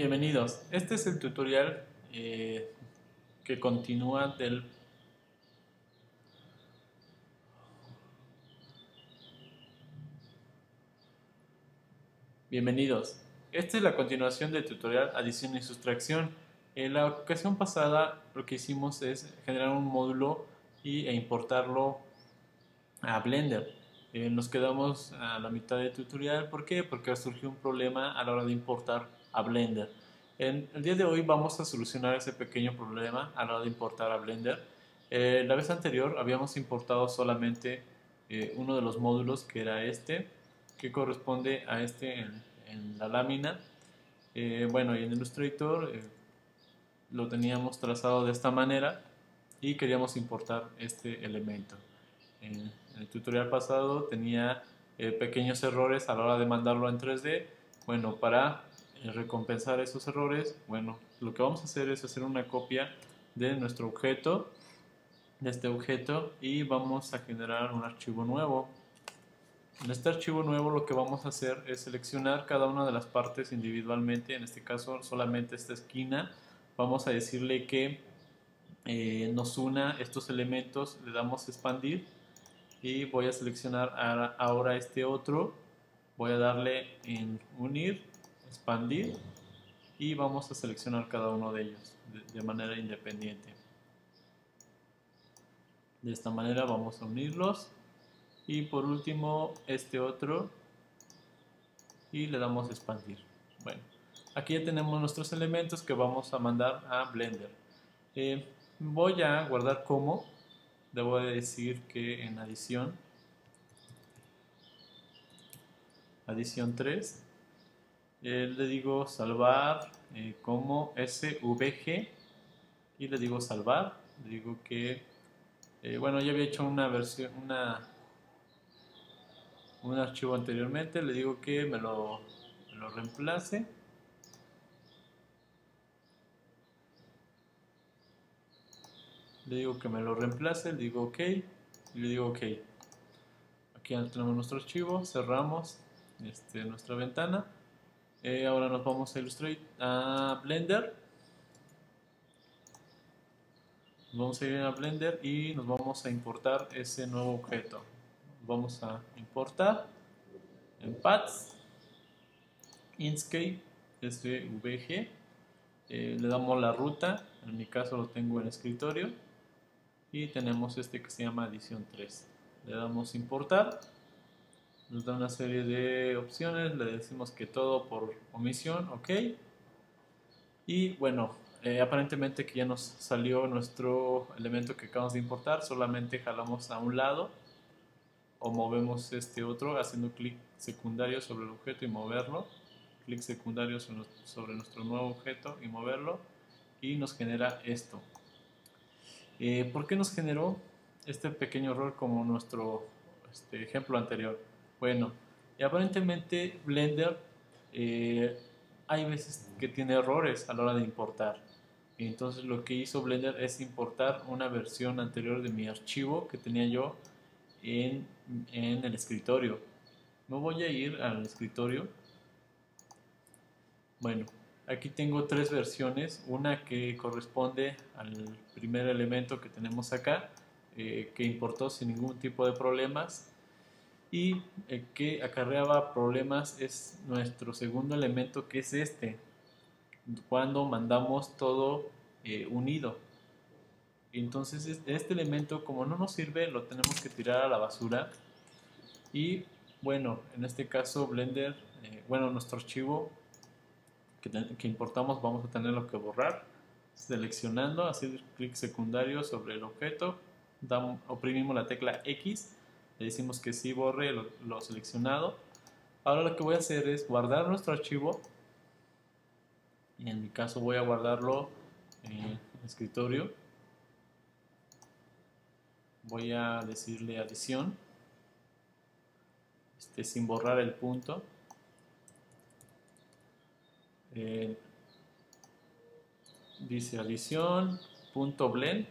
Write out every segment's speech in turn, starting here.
Bienvenidos. Este es el tutorial eh, que continúa del Bienvenidos. Esta es la continuación del tutorial adición y sustracción. En la ocasión pasada lo que hicimos es generar un módulo y, e importarlo a Blender. Eh, nos quedamos a la mitad del tutorial. ¿Por qué? Porque surgió un problema a la hora de importar a Blender. En el día de hoy vamos a solucionar ese pequeño problema a la hora de importar a Blender. Eh, la vez anterior habíamos importado solamente eh, uno de los módulos que era este, que corresponde a este en, la lámina. Eh, bueno, y en Illustrator lo teníamos trazado de esta manera y queríamos importar este elemento. En el tutorial pasado tenía pequeños errores a la hora de mandarlo en 3D. Bueno, para recompensar esos errores, bueno, lo que vamos a hacer es hacer una copia de nuestro objeto, de este objeto, y vamos a generar un archivo nuevo. En este archivo nuevo lo que vamos a hacer es seleccionar cada una de las partes individualmente, en este caso solamente esta esquina, vamos a decirle que eh, nos una estos elementos, le damos expandir y voy a seleccionar ahora este otro, voy a darle en unir expandir y vamos a seleccionar cada uno de ellos de, manera independiente. De esta manera vamos a unirlos y por último este otro y le damos expandir. Bueno, aquí ya tenemos nuestros elementos que vamos a mandar a Blender. Eh, voy a guardar como, debo decir que en adición, adición 3, eh, le digo salvar eh, como svg y le digo salvar le digo que eh, bueno ya había hecho una versión una un archivo anteriormente le digo que me lo, reemplace le digo que me lo reemplace, le digo OK y le digo OK. Aquí tenemos nuestro archivo, cerramos este, nuestra ventana eh, ahora nos vamos a Illustrator, a Blender. vamos a ir a Blender y nos vamos a importar ese nuevo objeto. Vamos a importar en Paths, Inkscape, SVG. Eh, le damos la ruta, en mi caso lo tengo en escritorio. Y tenemos este que se llama edición 3. Le damos importar nos da una serie de opciones, le decimos que todo por omisión, ok. Y bueno, eh, aparentemente que ya nos salió nuestro elemento que acabamos de importar, solamente jalamos a un lado o movemos este otro haciendo clic secundario sobre el objeto y moverlo, clic secundario sobre nuestro nuevo objeto y moverlo y nos genera esto. Eh, ¿Por qué nos generó este pequeño error como nuestro este, ejemplo anterior? Bueno, y aparentemente Blender eh, hay veces que tiene errores a la hora de importar. Entonces lo que hizo Blender es importar una versión anterior de mi archivo que tenía yo en, en el escritorio. Me voy a ir al escritorio. Bueno, aquí tengo tres versiones. Una que corresponde al primer elemento que tenemos acá, eh, que importó sin ningún tipo de problemas y el que acarreaba problemas es nuestro segundo elemento que es este cuando mandamos todo eh, unido. Entonces este elemento como no nos sirve lo tenemos que tirar a la basura. Y bueno en este caso Blender eh, bueno nuestro archivo que, importamos vamos a tenerlo que borrar seleccionando hacer clic secundario sobre el objeto oprimimos la tecla X le decimos que sí borre lo, seleccionado. Ahora lo que voy a hacer es guardar nuestro archivo. Y en mi caso voy a guardarlo en escritorio. Voy a decirle adición. Este, sin borrar el punto. Eh, dice adición punto blend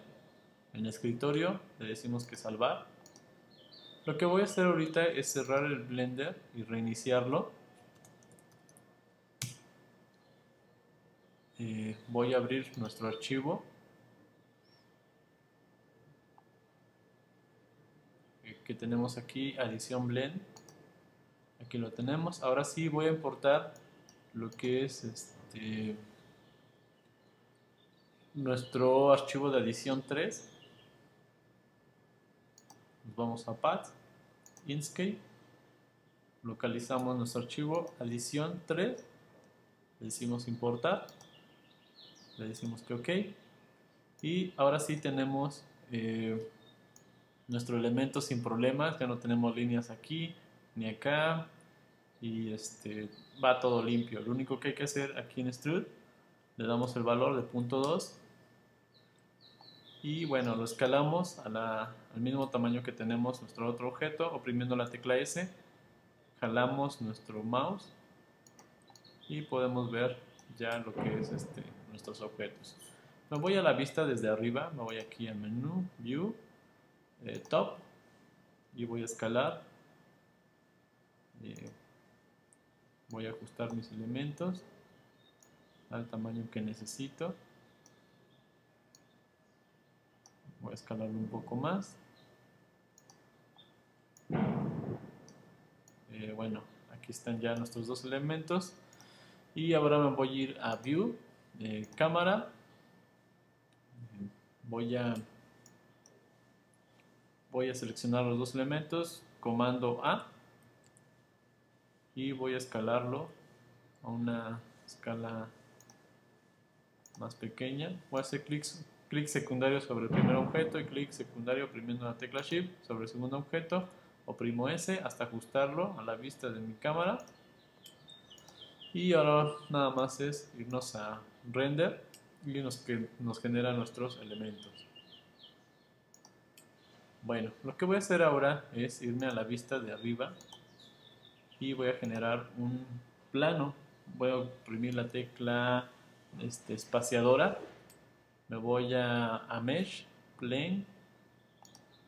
en escritorio le decimos que salvar lo que voy a hacer ahorita es cerrar el Blender y reiniciarlo. eh, voy a abrir nuestro archivo que tenemos aquí, adición blend. Aquí lo tenemos. Ahora sí voy a importar lo que es este nuestro archivo de adición 3. Nos vamos a Path, Inkscape, localizamos nuestro archivo adición 3, le decimos importar, le decimos que ok, y ahora sí tenemos eh, nuestro elemento sin problemas, ya no tenemos líneas aquí ni acá. Y este va todo limpio. Lo único que hay que hacer aquí en extrude, le damos el valor de punto 2 y bueno, lo escalamos al mismo tamaño que tenemos nuestro otro objeto, oprimiendo la tecla S, jalamos nuestro mouse y podemos ver ya lo que es este, nuestros objetos. Me voy a la vista desde arriba, me voy aquí a menú, view, eh, top y voy a escalar. Eh, voy a ajustar mis elementos al tamaño que necesito a escalarlo un poco más. Eh, bueno aquí están ya nuestros dos elementos. Y ahora me voy a ir a view cámara. Voy a voy a seleccionar los dos elementos, comando A y voy a escalarlo a una escala más pequeña. Voy a hacer clic, clic secundario sobre el primer objeto y clic secundario oprimiendo la tecla Shift sobre el segundo objeto. Oprimo S hasta ajustarlo a la vista de mi cámara. Y ahora nada más es irnos a render y nos, que nos genera nuestros elementos. Bueno, lo que voy a hacer ahora es irme a la vista de arriba y voy a generar un plano. Voy a oprimir la tecla este, espaciadora. Me voy a, Mesh, Plane.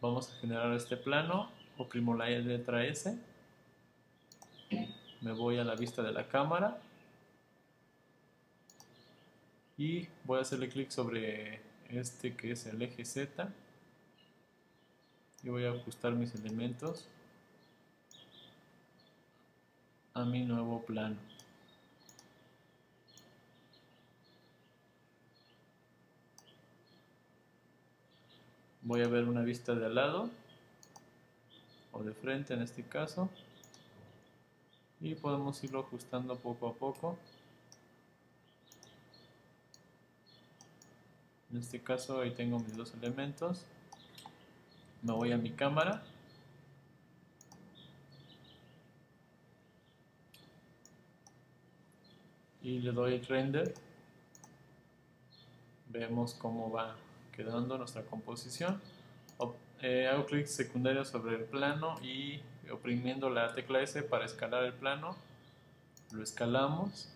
Vamos a generar este plano. Oprimo la letra S. Me voy a la vista de la cámara. Y voy a hacerle clic sobre este que es el eje Z y voy a ajustar mis elementos a mi nuevo plano. Voy a ver una vista de al lado o de frente en este caso y podemos irlo ajustando poco a poco. En este caso ahí tengo mis dos elementos. Me voy a mi cámara. Y le doy render. Vemos cómo va quedando nuestra composición. Eh, hago clic secundario sobre el plano y oprimiendo la tecla S para escalar el plano. Lo escalamos.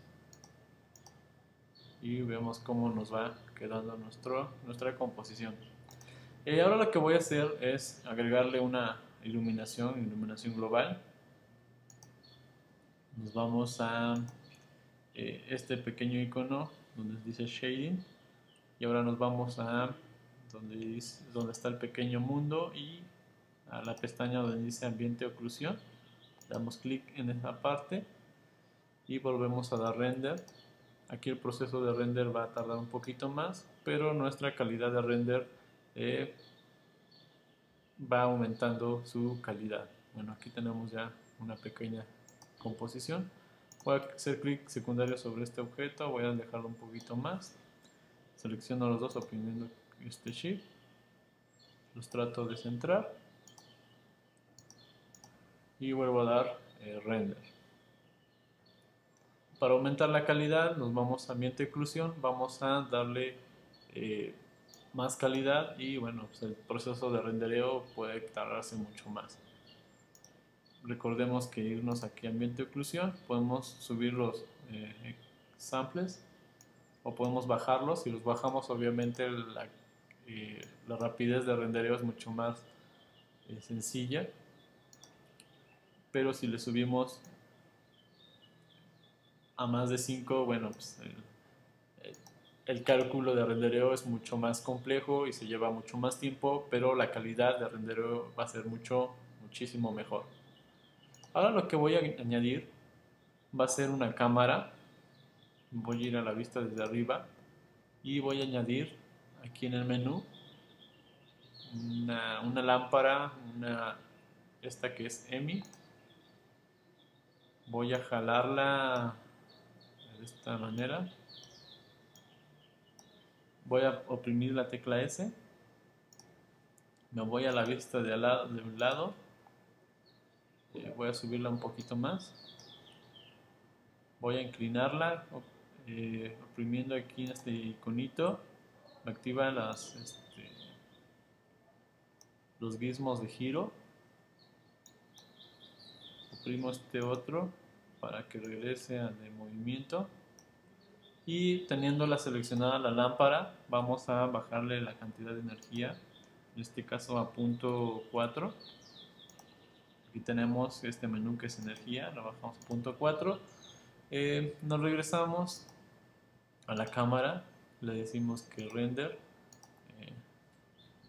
Y vemos cómo nos va quedando nuestro, nuestra composición. Y ahora lo que voy a hacer es agregarle una iluminación, iluminación global. Nos vamos a eh, este pequeño icono donde dice shading. Y ahora nos vamos a donde, dice, donde está el pequeño mundo y a la pestaña donde dice ambiente oclusión. Damos clic en esa parte y volvemos a dar render. Aquí el proceso de render va a tardar un poquito más, pero nuestra calidad de render eh, va aumentando su calidad. Bueno, aquí tenemos ya una pequeña composición. Voy a hacer clic secundario sobre este objeto, voy a dejarlo un poquito más. Selecciono los dos oprimiendo este shift. Los trato de centrar. Y vuelvo a dar eh, render. Para aumentar la calidad nos vamos a ambiente oclusión, vamos a darle eh, más calidad y bueno, pues el proceso de rendereo puede tardarse mucho más. Recordemos que irnos aquí a ambiente oclusión, podemos subir los eh, samples o podemos bajarlos. Si los bajamos obviamente la, eh, rapidez de rendereo es mucho más eh, sencilla. Pero si le subimos a más de 5, bueno, pues el cálculo de rendereo es mucho más complejo y se lleva mucho más tiempo, pero la calidad de rendereo va a ser mucho, muchísimo mejor. Ahora lo que voy a añadir va a ser una cámara. Voy a ir a la vista desde arriba y voy a añadir aquí en el menú una, lámpara, una, esta que es EMI. Voy a jalarla de esta manera. Voy a oprimir la tecla S, me voy a la vista de, lado, de un lado, eh, voy a subirla un poquito más, voy a inclinarla, eh, oprimiendo aquí en este iconito, activa las, este, los gizmos de giro, oprimo este otro para que regrese al de movimiento, y teniéndola seleccionada la lámpara vamos a bajarle la cantidad de energía en este caso a punto 4 aquí tenemos este menú que es energía lo bajamos a punto 4 eh, nos regresamos a la cámara le decimos que render eh,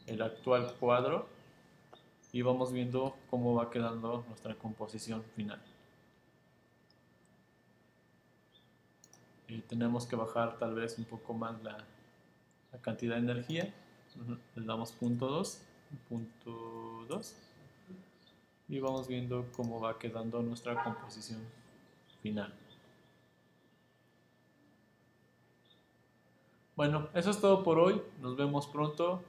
el actual cuadro y vamos viendo cómo va quedando nuestra composición final y tenemos que bajar tal vez un poco más la, cantidad de energía. Le damos punto 2, punto 2 y vamos viendo cómo va quedando nuestra composición final. Bueno, eso es todo por hoy. Nos vemos pronto.